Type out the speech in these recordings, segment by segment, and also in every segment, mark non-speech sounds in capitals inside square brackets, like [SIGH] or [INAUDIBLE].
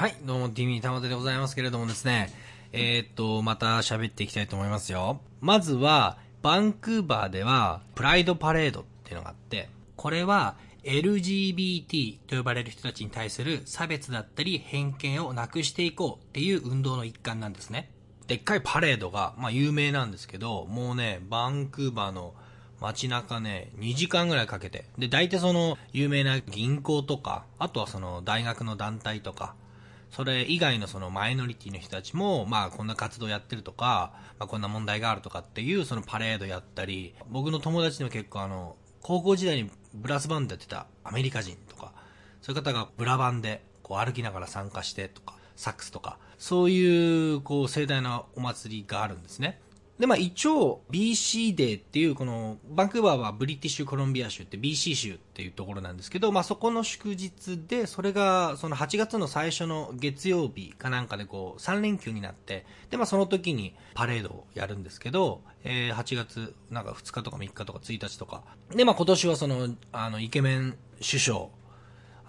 はい、どうも、ティミー玉手でございますけれどもですね、えー、っと、また喋っていきたいと思いますよ。まずは、バンクーバーでは、プライドパレードっていうのがあって、これは、LGBT と呼ばれる人たちに対する差別だったり偏見をなくしていこうっていう運動の一環なんですね。でっかいパレードが、まあ有名なんですけど、もうね、バンクーバーの街中ね、2時間ぐらいかけて。で、大体その、有名な銀行とか、あとはその、大学の団体とか、それ以外のそのマイノリティの人たちも、まあこんな活動やってるとか、まあこんな問題があるとかっていうそのパレードやったり、僕の友達でも結構あの、高校時代にブラスバンドやってたアメリカ人とか、そういう方がブラバンでこう歩きながら参加してとか、サックスとか、そういうこう盛大なお祭りがあるんですね。で、まあ一応 BC デーっていうこのバンクーバーはブリティッシュコロンビア州って BC 州っていうところなんですけど、まあそこの祝日で、それがその8月の最初の月曜日かなんかでこう3連休になって、でまあその時にパレードをやるんですけど、えー8月なんか2日とか3日とか1日とか。でまあ今年はその、あのイケメン首相、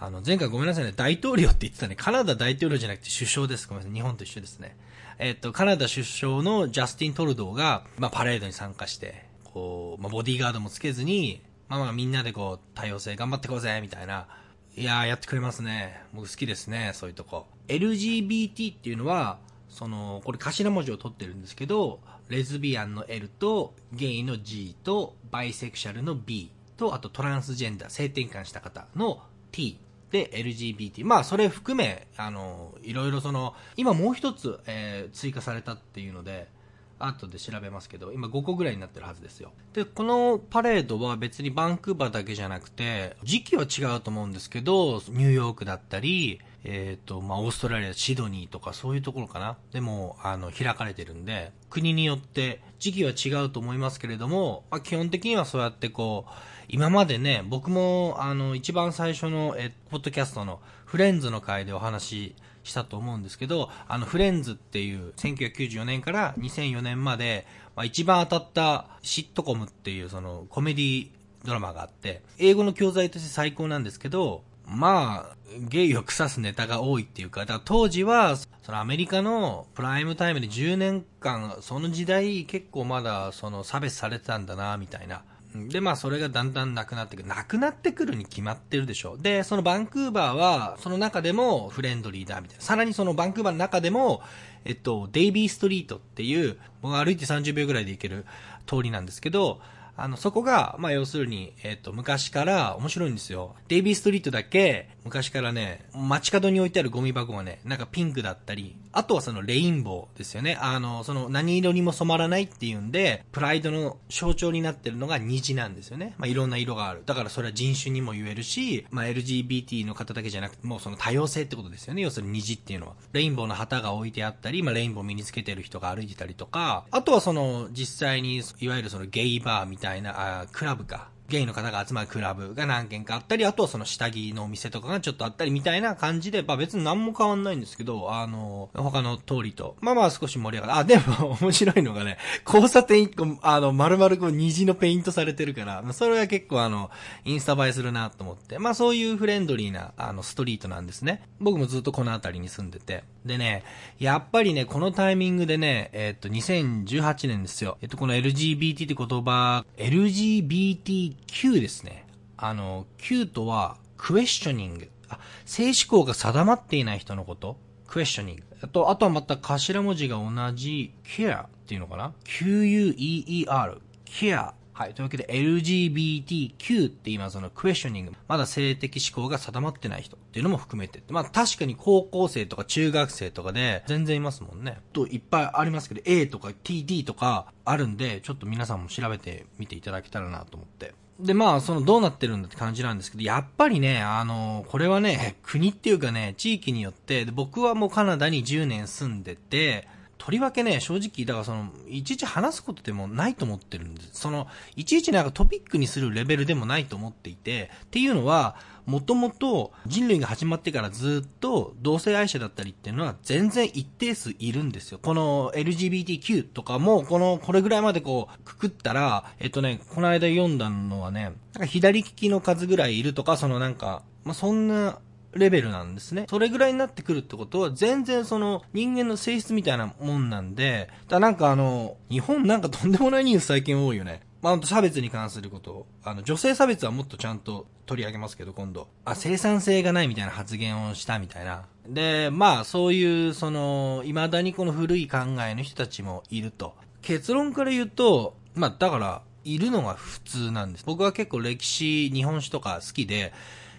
あの、前回ごめんなさいね、大統領って言ってたね。カナダ大統領じゃなくて首相です。ごめんなさい。日本と一緒ですね。えっと、カナダ首相のジャスティン・トルドーが、まあ、パレードに参加して、こう、まあ、ボディーガードもつけずに、まあまあみんなでこう、多様性頑張ってこうぜ、みたいな。いやー、やってくれますね。僕好きですね、そういうとこ。LGBT っていうのは、その、これ頭文字を取ってるんですけど、レズビアンの L と、ゲイの G と、バイセクシャルの B と、あとトランスジェンダー、性転換した方の T で LGBT。まあ、それ含め、あの、いろいろその、今もう一つ、えー追加されたっていうので、後で調べますけど、今5個ぐらいになってるはずですよ。で、このパレードは別にバンクーバーだけじゃなくて、時期は違うと思うんですけど、ニューヨークだったり、えっ、と、まあ、オーストラリア、シドニーとかそういうところかな。でも、あの、開かれてるんで、国によって時期は違うと思いますけれども、まあ、基本的にはそうやってこう、今までね、僕も、あの、一番最初の、え、ポッドキャストのフレンズの回でお話ししたと思うんですけど、あの、フレンズっていう1994年から2004年まで、まあ、一番当たったシットコムっていうそのコメディドラマがあって、英語の教材として最高なんですけど、まあ、ゲイを腐すネタが多いっていうか、だから当時は、そのアメリカのプライムタイムで10年間、その時代結構まだその差別されてたんだな、みたいな。で、まあそれがだんだんなくなってくる。なくなってくるに決まってるでしょ。で、そのバンクーバーは、その中でもフレンドリーだ、みたいな。さらにそのバンクーバーの中でも、えっと、デイビーストリートっていう、僕が歩いて30秒ぐらいで行ける通りなんですけど、あの、そこが、まあ、要するに、えっ、と、昔から、面白いんですよ。デイビーストリートだけ、昔からね、街角に置いてあるゴミ箱がね、なんかピンクだったり、あとはそのレインボーですよね。あの、その何色にも染まらないっていうんで、プライドの象徴になってるのが虹なんですよね。まあ、いろんな色がある。だからそれは人種にも言えるし、まあ、LGBT の方だけじゃなくて、もうその多様性ってことですよね。要するに虹っていうのは。レインボーの旗が置いてあったり、まあ、レインボー身につけてる人が歩いてたりとか、あとはその、実際に、いわゆるそのゲイバーみたいな、あクラブか。ゲイの方が集まるクラブが何軒かあったり、あとはその下着のお店とかがちょっとあったりみたいな感じで、まあ別に何も変わんないんですけど、あの、他の通りと、まあまあ少し盛り上がる。あ、でも [LAUGHS] 面白いのがね、交差点一個、あの、丸々こう虹のペイントされてるから、まあそれは結構あの、インスタ映えするなと思って、まあそういうフレンドリーな、あの、ストリートなんですね。僕もずっとこの辺りに住んでて。でね、やっぱりね、このタイミングでね、えっと、2018年ですよ。えっと、この LGBT って言葉、Q ですね。あの、Q とは、クエスチョニング。あ、性思考が定まっていない人のことクエスチョニング。あと、あとはまた頭文字が同じ、care っていうのかな ?Q-U-E-E-R。care。はい。というわけで LGBTQ って今そのクエスチョニング、まだ性的思考が定まってない人っていうのも含めて。まあ確かに高校生とか中学生とかで全然いますもんね。といっぱいありますけど A とか TD とかあるんで、ちょっと皆さんも調べてみていただけたらなと思って。で、まあ、その、どうなってるんだって感じなんですけど、やっぱりね、あの、これはね、国っていうかね、地域によって、で僕はもうカナダに10年住んでて、とりわけね、正直、だからその、いちいち話すことでもないと思ってるんです。その、いちいちなんかトピックにするレベルでもないと思っていて、っていうのは、もともと人類が始まってからずっと同性愛者だったりっていうのは全然一定数いるんですよ。この LGBTQ とかも、この、これぐらいまでこう、くくったら、えっとね、この間読んだのはね、なんか左利きの数ぐらいいるとか、そのなんか、まあ、そんなレベルなんですね。それぐらいになってくるってことは、全然その人間の性質みたいなもんなんで、だなんかあの、日本なんかとんでもないニュース最近多いよね。まあ、差別に関することを、あの、女性差別はもっとちゃんと取り上げますけど、今度。あ、生産性がないみたいな発言をしたみたいな。で、まあ、そういう、その、未だにこの古い考えの人たちもいると。結論から言うと、まあ、だから、いるのが普通なんです。僕は結構歴史、日本史とか好きで、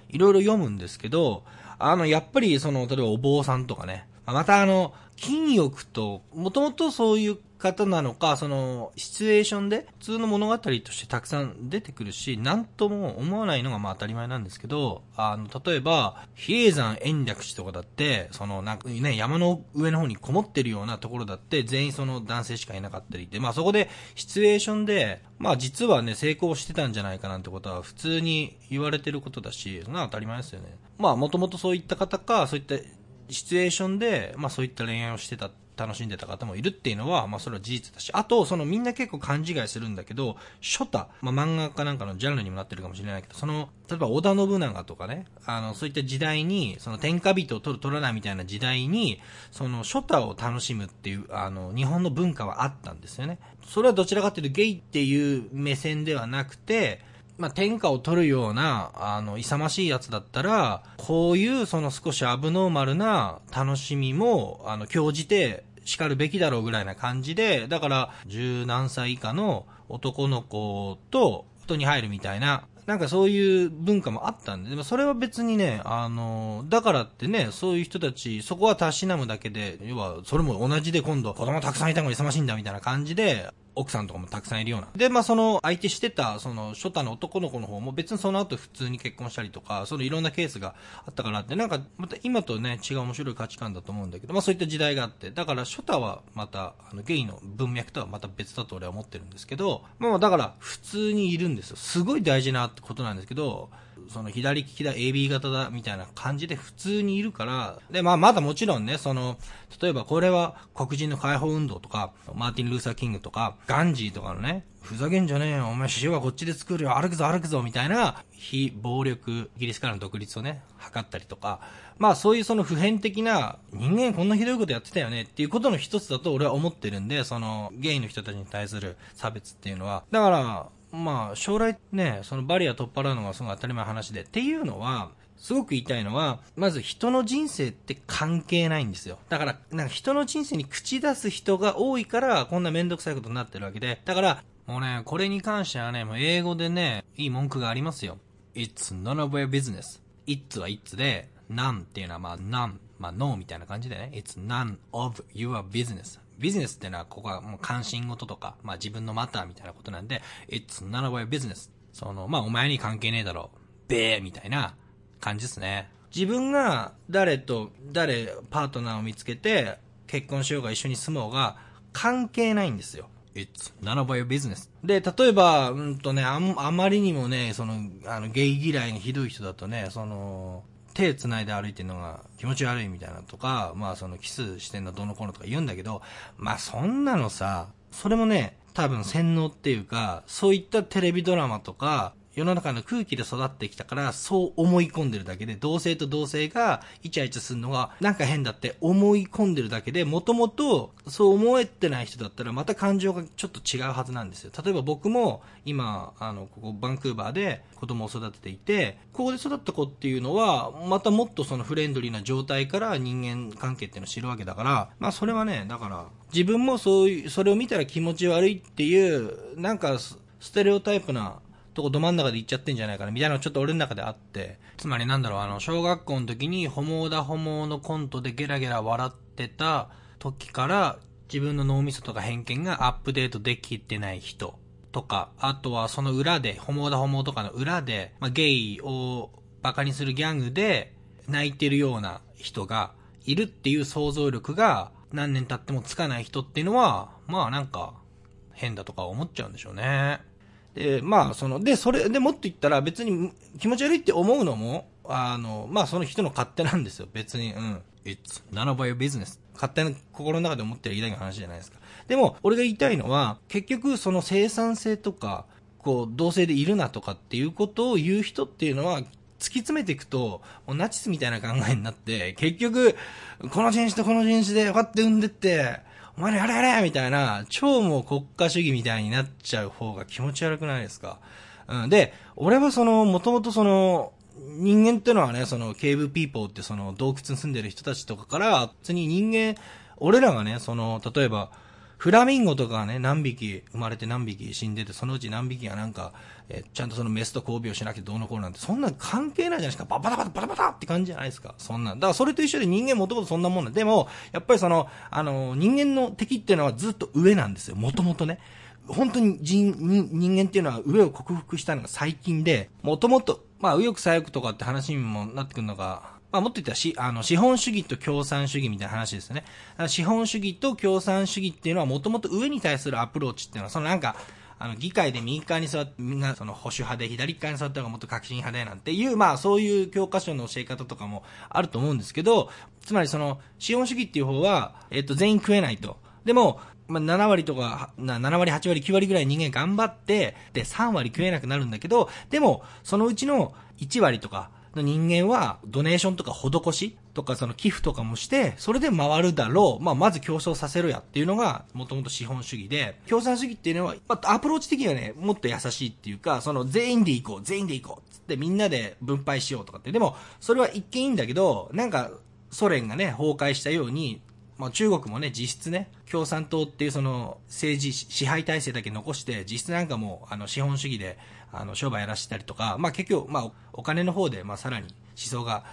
いろいろ読むんですけど、あの、やっぱりその、例えばお坊さんとかね、またあの、金欲と、もともとそういう方なのか、その、シチュエーションで、普通の物語としてたくさん出てくるし、なんとも思わないのがまあ当たり前なんですけど、あの、例えば、比叡山延暦寺とかだって、その、なんかね、山の上の方にこもってるようなところだって、全員その男性しかいなかったりって、まあそこで、シチュエーションで、まあ実はね、成功してたんじゃないかなんてことは普通に言われてることだし、そんな当たり前ですよね。まあもともとそういった方か、そういったシチュエーションで、まあそういった恋愛をしてた、楽しんでた方もいるっていうのは、まあそれは事実だし、あと、そのみんな結構勘違いするんだけど、ショタ、まあ漫画かなんかのジャンルにもなってるかもしれないけど、その、例えば織田信長とかね、あの、そういった時代に、その天下人を取る取らないみたいな時代に、そのショタを楽しむっていう、あの、日本の文化はあったんですよね。それはどちらかというとゲイっていう目線ではなくて、まあ、天下を取るような、あの、勇ましいやつだったら、こういうその少しアブノーマルな楽しみも、あの、興じて叱るべきだろうぐらいな感じで、だから、十何歳以下の男の子と、人に入るみたいな、なんかそういう文化もあったんで、でもそれは別にね、あの、だからってね、そういう人たち、そこはたしなむだけで、要は、それも同じで今度、子供たくさんいたのが勇ましいんだみたいな感じで、奥さんとかもたくさんいるような。で、まあその相手してた、その初太の男の子の方も別にその後普通に結婚したりとか、そのいろんなケースがあったからって、なんかまた今とね、違う面白い価値観だと思うんだけど、まあそういった時代があって、だから初太はまた、あのゲイの文脈とはまた別だと俺は思ってるんですけど、まあだから普通にいるんですよ。すごい大事なことなんですけど、その左利きだ、AB 型だ、みたいな感じで普通にいるから、で、まあまだもちろんね、その、例えばこれは黒人の解放運動とか、マーティン・ルーサー・キングとか、ガンジーとかのね、ふざけんじゃねえよ、お前塩はこっちで作るよ、歩くぞ歩くぞ、みたいな、非暴力、イギリスからの独立をね、図ったりとか、まあそういうその普遍的な、人間こんなひどいことやってたよねっていうことの一つだと俺は思ってるんで、その、ゲイの人たちに対する差別っていうのは。だから、まあ、将来ね、そのバリア取っ払うのがすごい当たり前話で。っていうのは、すごく言いたいのは、まず人の人生って関係ないんですよ。だから、なんか人の人生に口出す人が多いから、こんなめんどくさいことになってるわけで。だから、もうね、これに関してはね、もう英語でね、いい文句がありますよ。It's none of your business. It's は It's で、none っていうのはまあ none、まあ no みたいな感じでね。It's none of your business. ビジネスっていうのは、ここはもう関心事とか、まあ自分のマターみたいなことなんで、it's none of your business. その、まあお前に関係ねえだろう。べーみたいな感じですね。自分が誰と、誰、パートナーを見つけて、結婚しようが一緒に住もうが、関係ないんですよ。It's none of your business. で、例えば、うんとね、ああまりにもね、その、あの、ゲイ嫌いがひどい人だとね、その、手繋いで歩いてるのが気持ち悪いみたいなとか、まあそのキスしてんのどの子のとか言うんだけど、まあそんなのさ、それもね、多分洗脳っていうか、そういったテレビドラマとか、世の中の空気で育ってきたから、そう思い込んでるだけで、同性と同性がイチャイチャするのがなんか変だって思い込んでるだけで、もともとそう思えてない人だったらまた感情がちょっと違うはずなんですよ。例えば僕も今、あの、ここバンクーバーで子供を育てていて、ここで育った子っていうのは、またもっとそのフレンドリーな状態から人間関係っていうのを知るわけだから、まあそれはね、だから、自分もそういう、それを見たら気持ち悪いっていう、なんかステレオタイプなとこど真ん中で行っちゃってんじゃないかな、みたいなのちょっと俺の中であって。つまりなんだろう、あの、小学校の時に、ホモだホモのコントでゲラゲラ笑ってた時から、自分の脳みそとか偏見がアップデートできてない人とか、あとはその裏で、ホモだホモとかの裏で、まあ、ゲイをバカにするギャングで泣いてるような人がいるっていう想像力が何年経ってもつかない人っていうのは、まあなんか変だとか思っちゃうんでしょうね。で、まあ、その、で、それ、でもっと言ったら別に気持ち悪いって思うのも、あの、まあ、その人の勝手なんですよ。別に、うん。It's none of your business. 勝手な心の中で思ってるだけの話じゃないですか。でも、俺が言いたいのは、結局その生産性とか、こう、同性でいるなとかっていうことを言う人っていうのは、突き詰めていくと、もうナチスみたいな考えになって、結局、この人種とこの人種でこうやって産んでって、お前らやれやれみたいな、超もう国家主義みたいになっちゃう方が気持ち悪くないですか。うん、で、俺はその、もともとその、人間ってのはね、その、 cave people ってその、洞窟に住んでる人たちとかから、普通に人間、俺らがね、その、例えば、フラミンゴとかがね、何匹生まれて何匹死んでて、そのうち何匹がなんか、えちゃんとそのメスと交尾をしなきゃどうのこうなんて、そんな関係ないじゃないですか。ババタバタバタバタって感じじゃないですか。そんな。だからそれと一緒で人間もともとそんなもんなでも、やっぱりその、あの、人間の敵っていうのはずっと上なんですよ。もともとね。本当に人人間っていうのは上を克服したのが最近で、もともと、まあ、右翼左翼とかって話にもなってくるのが、まあ、もっと言ったらし、あの、資本主義と共産主義みたいな話ですね。資本主義と共産主義っていうのはもともと上に対するアプローチっていうのは、そのなんか、あの、議会で右側に座って、みんなその保守派で左側に座ったのがもっと革新派でなんていう、まあそういう教科書の教え方とかもあると思うんですけど、つまりその、資本主義っていう方は、えっと、全員食えないと。でも、まあ、7割とか、7割、8割、9割ぐらい人間頑張って、で、3割食えなくなるんだけど、でも、そのうちの1割とか、人間は、ドネーションとか施しとかその寄付とかもして、それで回るだろう。まあ、まず競争させろやっていうのが、もともと資本主義で、共産主義っていうのは、まあ、アプローチ的にはね、もっと優しいっていうか、その全員で行こう、全員で行こう、つってみんなで分配しようとかって。でも、それは一見いいんだけど、なんか、ソ連がね、崩壊したように、まあ、中国もね、実質ね、共産党っていうその政治支配体制だけ残して、実質なんかもう、あの、資本主義で、あの、商売やらせたりとか、まあ結局、まあお金の方で、まあさらに思想が、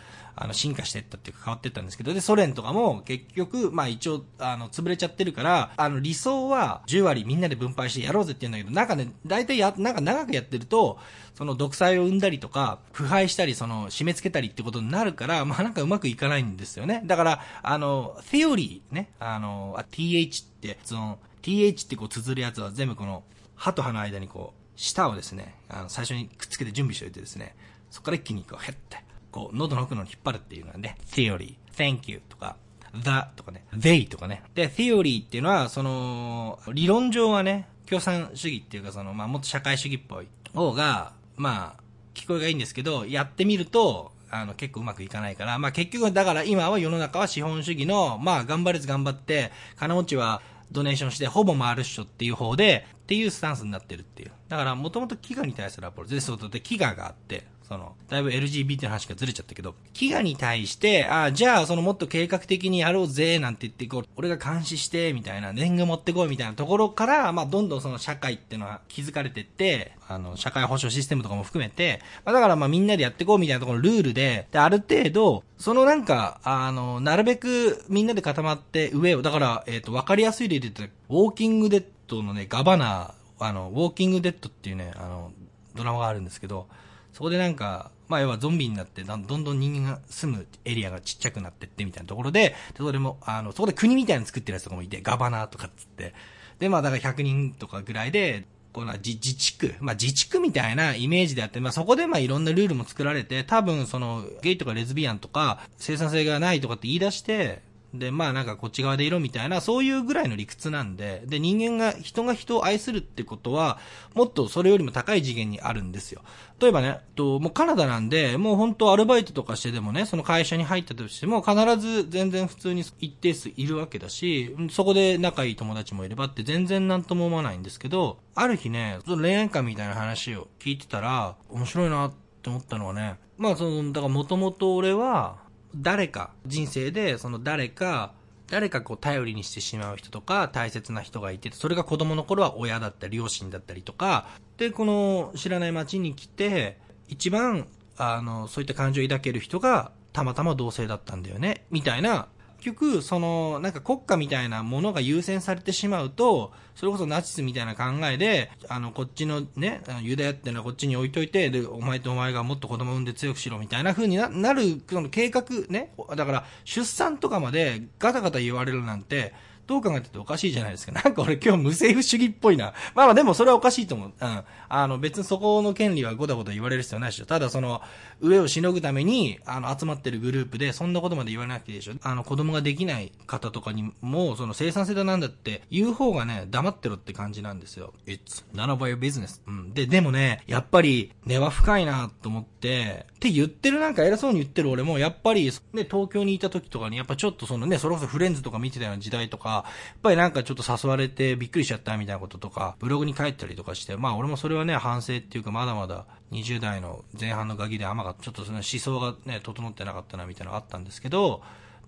あの、進化していったっていうか変わっていったんですけど、で、ソ連とかも結局、まあ一応、あの、潰れちゃってるから、あの、理想は10割みんなで分配してやろうぜって言うんだけど、なんかね、大体や、なんか長くやってると、その独裁を生んだりとか、腐敗したり、その、締め付けたりってことになるから、まあなんかうまくいかないんですよね。だから、あの、セオリーね、あの、th って、その、th ってこう綴るやつは全部この、歯と歯の間にこう、舌をですね、あの、最初にくっつけて準備しておいてですね、そこから一気にこう、へって、こう、喉の奥のに引っ張るっていうのはね、theory, thank you とか、the とかね、they とかね。で、theory っていうのは、その、理論上はね、共産主義っていうか、その、まあ、もっと社会主義っぽい方が、まあ、聞こえがいいんですけど、やってみると、あの、結構うまくいかないから、まあ結局、だから今は世の中は資本主義の、まあ頑張れず頑張って、金持ちはドネーションしてほぼ回るっしょっていう方で、っていうスタンスになってるっていう。だから、もともと飢餓に対するアプローチで、そうで飢餓があって、その、だいぶ LGBT の話がずれちゃったけど、飢餓に対して、ああじゃあ、そのもっと計画的にやろうぜ、なんて言ってこう、俺が監視して、みたいな、年貢持ってこい、みたいなところから、まあ、どんどんその社会っていうのは築かれてって、あの、社会保障システムとかも含めて、まあ、だからまあみんなでやっていこうみたいなところのルールで、で、ある程度、そのなんか、あの、なるべくみんなで固まって上を、だから、えっ、ー、と、わかりやすい例で言ったら、ウォーキングデッドのね、ガバナー、あの、ウォーキングデッドっていうね、あの、ドラマがあるんですけど、そこでなんか、まあ要はゾンビになってどんどん人間が住むエリアがちっちゃくなってってみたいなところで、でそれも、あの、そこで国みたいなの作ってるやつとかもいて、ガバナーとかっつって。で、まあだから100人とかぐらいで、この自治区、まあ自治区みたいなイメージであって、まあそこでまあいろんなルールも作られて、多分そのゲイとかレズビアンとか生産性がないとかって言い出して、で、まあなんかこっち側でいろみたいな、そういうぐらいの理屈なんで、で、人間が、人が人を愛するってことは、もっとそれよりも高い次元にあるんですよ。例えばね、と、もうカナダなんで、もう本当アルバイトとかしてでもね、その会社に入ったとしても、必ず全然普通に一定数いるわけだし、そこで仲いい友達もいればって全然なんとも思わないんですけど、ある日ね、その恋愛観みたいな話を聞いてたら、面白いなって思ったのはね、まあその、だからもともと俺は、誰か、人生でその誰か、誰かこう頼りにしてしまう人とか大切な人がいて、それが子供の頃は親だったり両親だったりとか、で、この知らない街に来て、一番、あの、そういった感情を抱ける人がたまたま同性だったんだよね、みたいな局、その、なんか国家みたいなものが優先されてしまうと、それこそナチスみたいな考えで、あの、こっちのね、ユダヤっていうのはこっちに置いといて、で、お前とお前がもっと子供産んで強くしろみたいな風になる、その計画ね、だから、出産とかまでガタガタ言われるなんて、どう考えてておかしいじゃないですか。[LAUGHS] なんか俺今日無政府主義っぽいな。まあまあでもそれはおかしいと思う。うん。あの別にそこの権利はごだごだ言われる必要ないでしょ。ただその、上をしのぐために、あの集まってるグループでそんなことまで言わなくていいでしょ。あの子供ができない方とかにも、その生産性だなんだって言う方がね、黙ってろって感じなんですよ。It's none of your business. うん。で、でもね、やっぱり根は深いなと思って、って言ってるなんか偉そうに言ってる俺も、やっぱり、ね、東京にいた時とかに、やっぱちょっとそのね、それこそフレンズとか見てたような時代とか、やっぱりなんかちょっと誘われてびっくりしちゃったみたいなこととか、ブログに書いたりとかして、まあ俺もそれはね、反省っていうかまだまだ20代の前半のガキで甘かったちょっとその思想がね、整ってなかったなみたいなのがあったんですけど、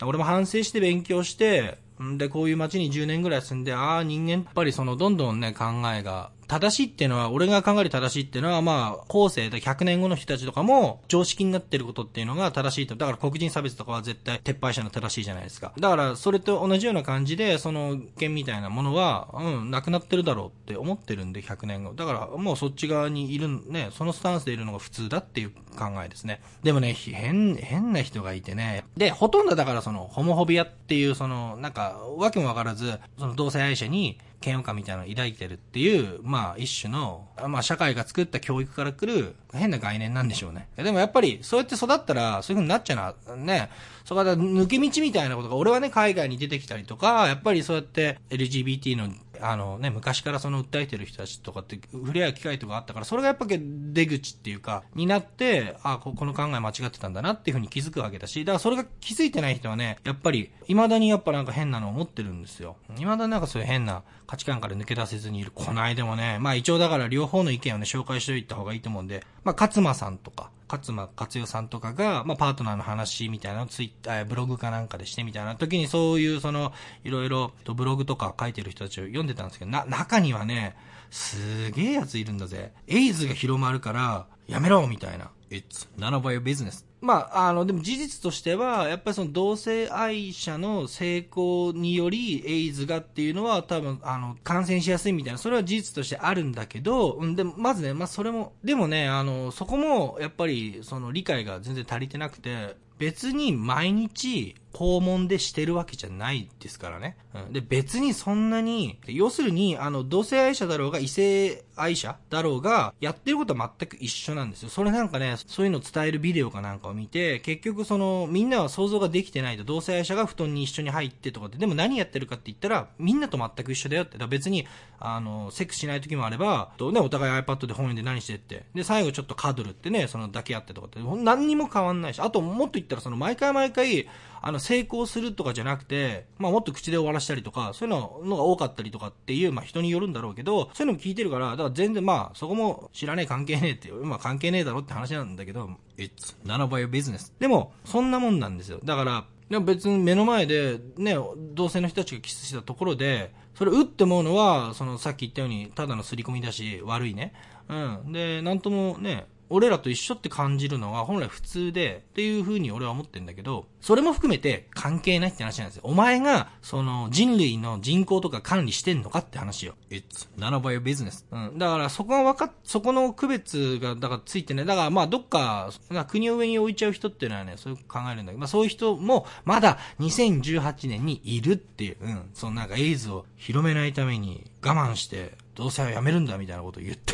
俺も反省して勉強して、で、こういう街に10年ぐらい住んで、ああ、人間やっぱりその、どんどんね、考えが正しいっていうのは、俺が考える正しいっていうのは、まあ、後世で100年後の人たちとかも、常識になってることっていうのが正しいと。だから黒人差別とかは絶対撤廃したの正しいじゃないですか。だから、それと同じような感じで、その、剣みたいなものは、うん、なくなってるだろうって思ってるんで、100年後。だから、もうそっち側にいる、ね、そのスタンスでいるのが普通だっていう考えですね。でもね、変、変な人がいてね。で、ほとんどだからその、ホモホビアっていう、その、なんか、わけもわからず、その同性愛者に、嫌悪感みたいなのを抱いてるっていう、まあ一種の、まあ社会が作った教育から来る変な概念なんでしょうね。でもやっぱりそうやって育ったらそういう風になっちゃうな、ね。そこは抜け道みたいなことが、俺はね、海外に出てきたりとか、やっぱりそうやって LGBT のあのね、昔からその訴えてる人たちとかって触れ合う機会とかあったから、それがやっぱ出口っていうか、になって、あこ、この考え間違ってたんだなっていうふうに気づくわけだし、だからそれが気づいてない人はね、やっぱり、未だにやっぱなんか変なのを持ってるんですよ。未だになんかそういう変な価値観から抜け出せずにいる。こないでもね、まあ一応だから両方の意見をね、紹介しておいた方がいいと思うんで、まあ勝間さんとか、勝間勝代さんとかが、まあ、パートナーの話みたいなのをツイッター、ブログかなんかでしてみたいな時にそういうその、いろいろブログとか書いてる人たちを読んでたんですけど、な、中にはね、すげえやついるんだぜ。エイズが広まるから、やめろみたいな。It's none of your business. まあ、あの、でも事実としては、やっぱりその同性愛者の成功により、エイズがっていうのは多分、あの、感染しやすいみたいな、それは事実としてあるんだけど、うん、でも、まずね、まあ、それも、でもね、あの、そこも、やっぱり、その理解が全然足りてなくて、別に毎日肛門でしてるわけじゃないですからね。うん、で、別にそんなに、要するに、あの、同性愛者だろうが異性愛者だろうが、やってることは全く一緒なんですよ。それなんかね、そういうのを伝えるビデオかなんかを見て、結局その、みんなは想像ができてないと、同性愛者が布団に一緒に入ってとかって、でも何やってるかって言ったら、みんなと全く一緒だよって。だ別に、あの、セックスしない時もあれば、とね、お互い iPad で本読んで何してって。で、最後ちょっとカドルってね、その抱き合ってとかって、何にも変わんないし、あともっと言ったらその、毎回毎回、あの、成功するとかじゃなくて、まあもっと口で終わらしたりとか、そういうののが多かったりとかっていう、まあ人によるんだろうけど、そういうのも聞いてるから、だから全然まあ、そこも知らねえ関係ねえって、まあ関係ねえだろって話なんだけど、It's none of your business. でも、そんなもんなんですよ。だから、でも別に目の前で、ね、同性の人たちがキスしたところで、それ、うって思うのは、その、さっき言ったように、ただの刷り込みだし、悪いね。うん。で、なんともね、俺らと一緒って感じるのは本来普通で、っていう風に俺は思ってんだけど、それも含めて関係ないって話なんですよ。お前が、その人類の人口とか管理してんのかって話よ。It's none of your business. うん。だからそこがわかっ、そこの区別が、だからついてね。だからまあどっか、国を上に置いちゃう人っていうのはね、そういう考えるんだけど、まあそういう人もまだ2018年にいるっていう、うん。そのなんかエイズを広めないために我慢して、どうせはやめるんだみたいなことを言って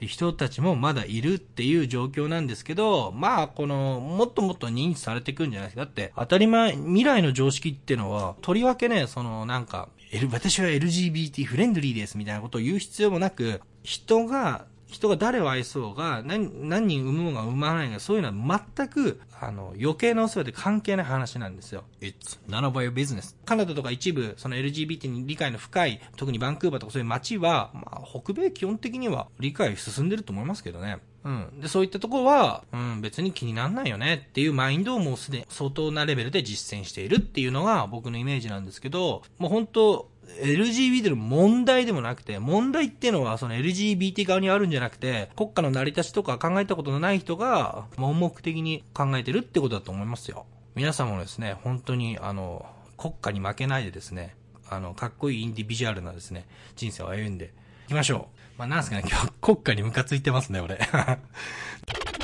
る人たちもまだいるっていう状況なんですけど、まあ、この、もっともっと認知されていくんじゃないですか。だって、当たり前、未来の常識っていうのは、とりわけね、その、なんか、私は LGBT フレンドリーですみたいなことを言う必要もなく、人が人が誰を愛そうが、何、何人産もうが産まないが、そういうのは全く、あの、余計なお世話で関係ない話なんですよ。It's none of your business. カナダとか一部、その LGBT に理解の深い、特にバンクーバーとかそういう街は、まあ、北米基本的には理解進んでると思いますけどね。うん。で、そういったところは、うん、別に気になんないよねっていうマインドをもうすでに相当なレベルで実践しているっていうのが僕のイメージなんですけど、もう本当 LGBT の問題でもなくて、問題っていうのはその LGBT 側にあるんじゃなくて、国家の成り立ちとか考えたことのない人が、盲目的に考えてるってことだと思いますよ。皆さんもですね、本当にあの、国家に負けないでですね、あの、かっこいいインディビジュアルなですね、人生を歩んでいきましょう。まあ、なんすかね、今日国家にムカついてますね、俺。[LAUGHS]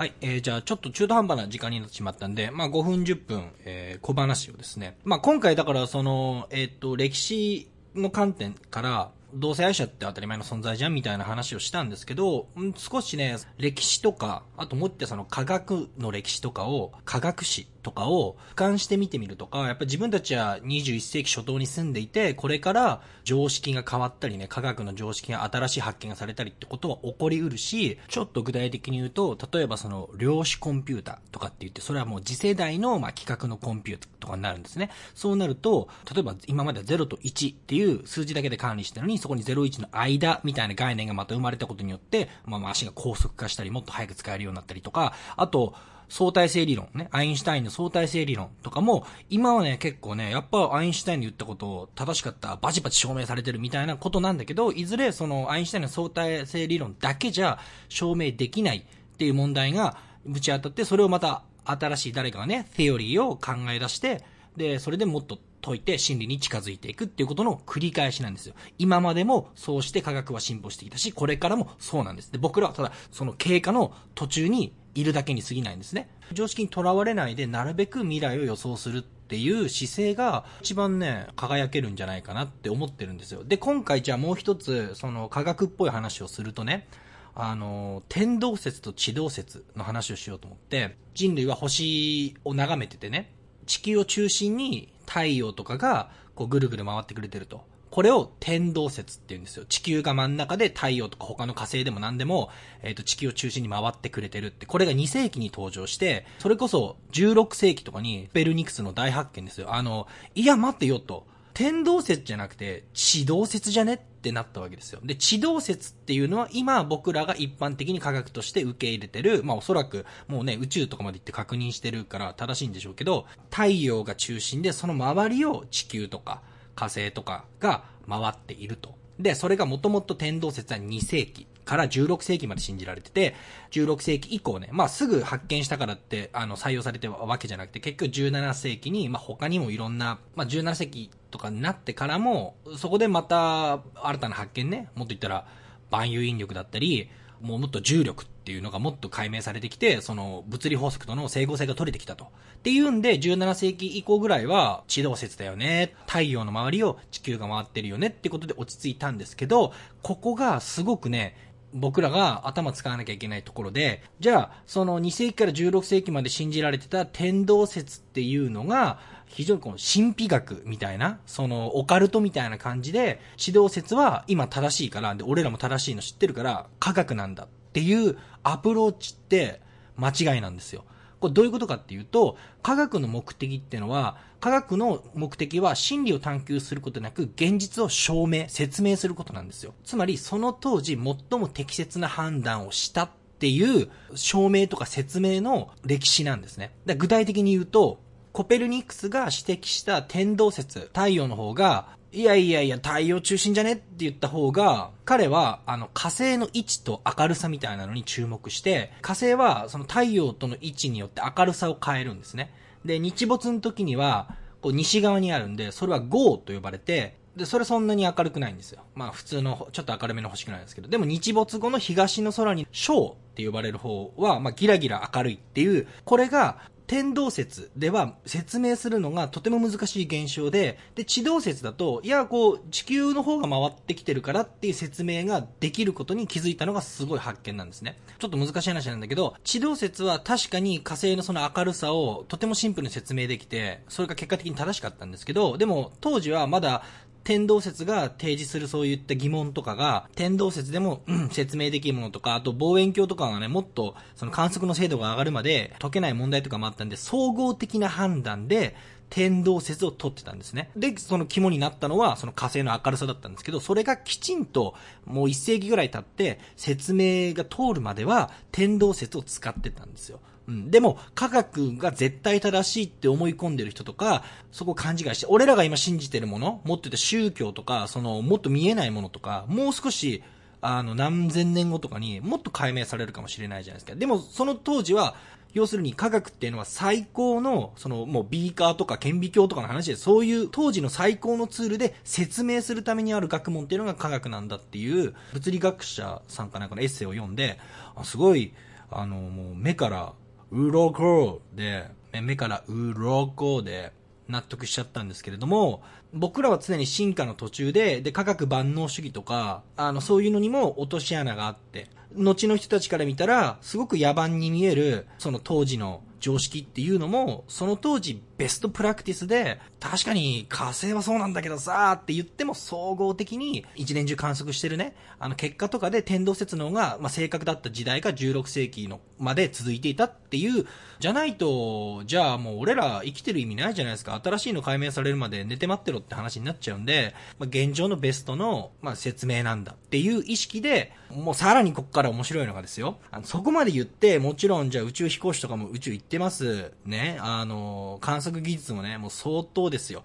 はい、えー、じゃあちょっと中途半端な時間になってしまったんで、まあ5分10分、えー、小話をですね。まあ今回だからその、えっ、と、歴史の観点から、同性愛者って当たり前の存在じゃんみたいな話をしたんですけど、少しね、歴史とか、あともってその科学の歴史とかを、科学史とかを俯瞰して見てみるとか、やっぱ自分たちは21世紀初頭に住んでいて、これから常識が変わったりね、科学の常識が新しい発見がされたりってことは起こりうるし、ちょっと具体的に言うと、例えばその量子コンピュータとかって言って、それはもう次世代のまあ規格のコンピュータとかになるんですね。そうなると、例えば今までは0と1っていう数字だけで管理してるのに、そこに01の間みたいな概念がまた生まれたことによって、まあ足が高速化したり、もっと早く使えるようになったりとか、あと、相対性理論ね、アインシュタインの相対性理論とかも、今はね、結構ね、やっぱアインシュタインの言ったことを正しかった、バチバチ証明されてるみたいなことなんだけど、いずれそのアインシュタインの相対性理論だけじゃ証明できないっていう問題がぶち当たって、それをまた新しい誰かがね、セオリーを考え出して、で、それでもっと解いて真理に近づいていくっていうことの繰り返しなんですよ。今までもそうして科学は進歩してきたし、これからもそうなんです。で、僕らはただその経過の途中にいるだけに過ぎないんですね。常識にとらわれないで、なるべく未来を予想するっていう姿勢が一番ね、輝けるんじゃないかなって思ってるんですよ。で、今回じゃあもう一つ、その科学っぽい話をするとね、あの、天動説と地動説の話をしようと思って、人類は星を眺めててね、地球を中心に太陽とかがこうぐるぐる回ってくれてると。これを天動説って言うんですよ。地球が真ん中で太陽とか他の火星でも何でも、えっ、ー、と、地球を中心に回ってくれてるって。これが2世紀に登場して、それこそ16世紀とかにペルニクスの大発見ですよ。あの、いや待ってよと。天動説じゃなくて、地動説じゃねってなったわけですよ。で、地動説っていうのは今僕らが一般的に科学として受け入れてる、まあおそらくもうね、宇宙とかまで行って確認してるから正しいんでしょうけど、太陽が中心でその周りを地球とか、火星とかが回っていると。で、それがもともと天動説は2世紀から16世紀まで信じられてて、16世紀以降ね、まあすぐ発見したからって、あの、採用されてるわけじゃなくて、結局17世紀に、まあ他にもいろんな、まあ17世紀とかになってからも、そこでまた新たな発見ね、もっと言ったら、万有引力だったり、もうもっと重力っていうのがもっと解明されてきて、その物理法則との整合性が取れてきたと。っていうんで、17世紀以降ぐらいは、地動説だよね。太陽の周りを地球が回ってるよねってことで落ち着いたんですけど、ここがすごくね、僕らが頭使わなきゃいけないところで、じゃあ、その2世紀から16世紀まで信じられてた天動説っていうのが、非常にこの神秘学みたいな、そのオカルトみたいな感じで、指導説は今正しいから、で、俺らも正しいの知ってるから、科学なんだっていうアプローチって間違いなんですよ。これどういうことかっていうと、科学の目的っていうのは、科学の目的は真理を探求することなく、現実を証明、説明することなんですよ。つまり、その当時最も適切な判断をしたっていう証明とか説明の歴史なんですね。具体的に言うと、コペルニクスが指摘した天動説、太陽の方が、いやいやいや、太陽中心じゃねって言った方が、彼は、あの、火星の位置と明るさみたいなのに注目して、火星は、その太陽との位置によって明るさを変えるんですね。で、日没の時には、こう、西側にあるんで、それはゴーと呼ばれて、で、それそんなに明るくないんですよ。まあ、普通の、ちょっと明るめの星くないですけど、でも日没後の東の空に、ショーって呼ばれる方は、まあ、ギラギラ明るいっていう、これが、天動説では説明するのがとても難しい現象で、で、地動説だと、いや、こう、地球の方が回ってきてるからっていう説明ができることに気づいたのがすごい発見なんですね。ちょっと難しい話なんだけど、地動説は確かに火星のその明るさをとてもシンプルに説明できて、それが結果的に正しかったんですけど、でも当時はまだ天動説が提示するそういった疑問とかが、天動説でも、うん、説明できるものとか、あと望遠鏡とかがね、もっとその観測の精度が上がるまで解けない問題とかもあったんで、総合的な判断で、天動説を取ってたんですね。で、その肝になったのは、その火星の明るさだったんですけど、それがきちんと、もう一世紀ぐらい経って、説明が通るまでは、天動説を使ってたんですよ。うん。でも、科学が絶対正しいって思い込んでる人とか、そこ勘違いして、俺らが今信じてるもの、持ってて宗教とか、その、もっと見えないものとか、もう少し、あの、何千年後とかにもっと解明されるかもしれないじゃないですか。でも、その当時は、要するに科学っていうのは最高の、そのもうビーカーとか顕微鏡とかの話で、そういう当時の最高のツールで説明するためにある学問っていうのが科学なんだっていう、物理学者さんかなんかのエッセイを読んで、あすごい、あの、もう目から鱗で、目から鱗で納得しちゃったんですけれども、僕らは常に進化の途中で、で、科学万能主義とか、あの、そういうのにも落とし穴があって、後の人たちから見たら、すごく野蛮に見える、その当時の常識っていうのも、その当時ベストプラクティスで、確かに火星はそうなんだけどさーって言っても総合的に一年中観測してるね、あの結果とかで天動説能が、まあ、正確だった時代が16世紀のまで続いていたっていう、じゃないと、じゃあもう俺ら生きてる意味ないじゃないですか。新しいの解明されるまで寝て待ってろって話になっちゃうんで、まあ、現状のベストの、まあ、説明なんだっていう意識で、もうさらにこっから面白いのがですよ。あのそこまで言って、もちろんじゃあ宇宙飛行士とかも宇宙行ってます。ね。あの、観測技術もね、もう相当ですよ。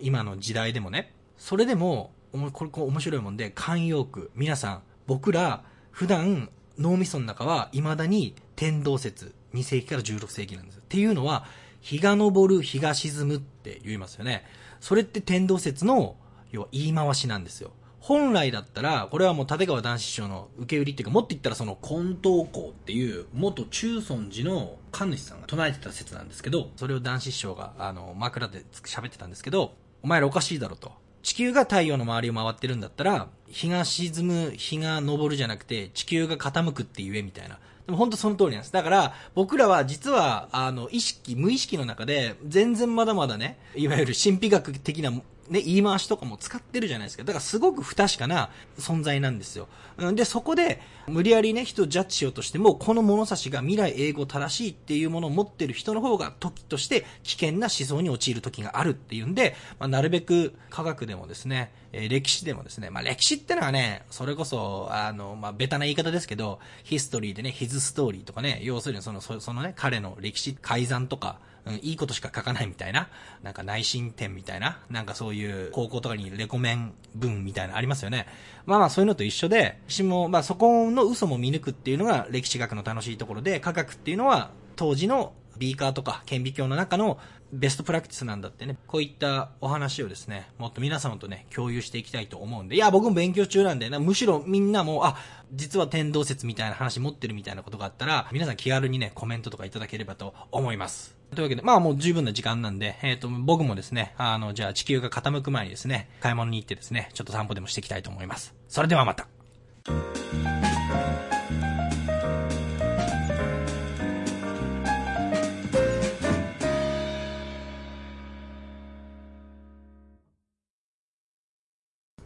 今の時代でもね。それでも、これ、これ面白いもんで、慣用句。皆さん、僕ら、普段、脳みその中は未だに天動説、2世紀から16世紀なんです。っていうのは、日が昇る、日が沈むって言いますよね。それって天動説の、要は言い回しなんですよ。本来だったら、これはもう立川談志師匠の受け売りっていうか、もっと言ったらその、根東校っていう、元中尊寺の神主さんが唱えてた説なんですけど、それを談志師匠が、あの、枕で喋ってたんですけど、お前らおかしいだろと。地球が太陽の周りを回ってるんだったら、日が沈む、日が昇るじゃなくて、地球が傾くって言えみたいな。でも本当その通りなんです。だから、僕らは実は、あの、意識、無意識の中で、全然まだまだね、いわゆる神秘学的なね、言い回しとかも使ってるじゃないですか。だからすごく不確かな存在なんですよ。で、そこで、無理やりね、人をジャッジしようとしても、この物差しが未来英語正しいっていうものを持ってる人の方が時として危険な思想に陥る時があるっていうんで、まあ、なるべく科学でもですね、え、歴史でもですね、まあ、歴史ってのはね、それこそ、あの、まあ、ベタな言い方ですけど、ヒストリーでね、ヒズストーリーとかね、要するにその、そのね、彼の歴史改ざんとか、うん、いいことしか書かないみたいな、なんか内申点みたいな、なんかそういう高校とかにレコメン文みたいなありますよね。まあまあそういうのと一緒で、私も、まあそこの嘘も見抜くっていうのが歴史学の楽しいところで、科学っていうのは当時のビーカーとか顕微鏡の中のベストプラクティスなんだってね、こういったお話をですね、もっと皆様とね、共有していきたいと思うんで、いや、僕も勉強中なんで、むしろみんなも、あ、実は天動説みたいな話持ってるみたいなことがあったら、皆さん気軽にね、コメントとかいただければと思います。というわけで、まあもう十分な時間なんで、えっ、ー、と、僕もですね、あの、じゃあ地球が傾く前にですね、買い物に行ってですね、ちょっと散歩でもしていきたいと思います。それではまた。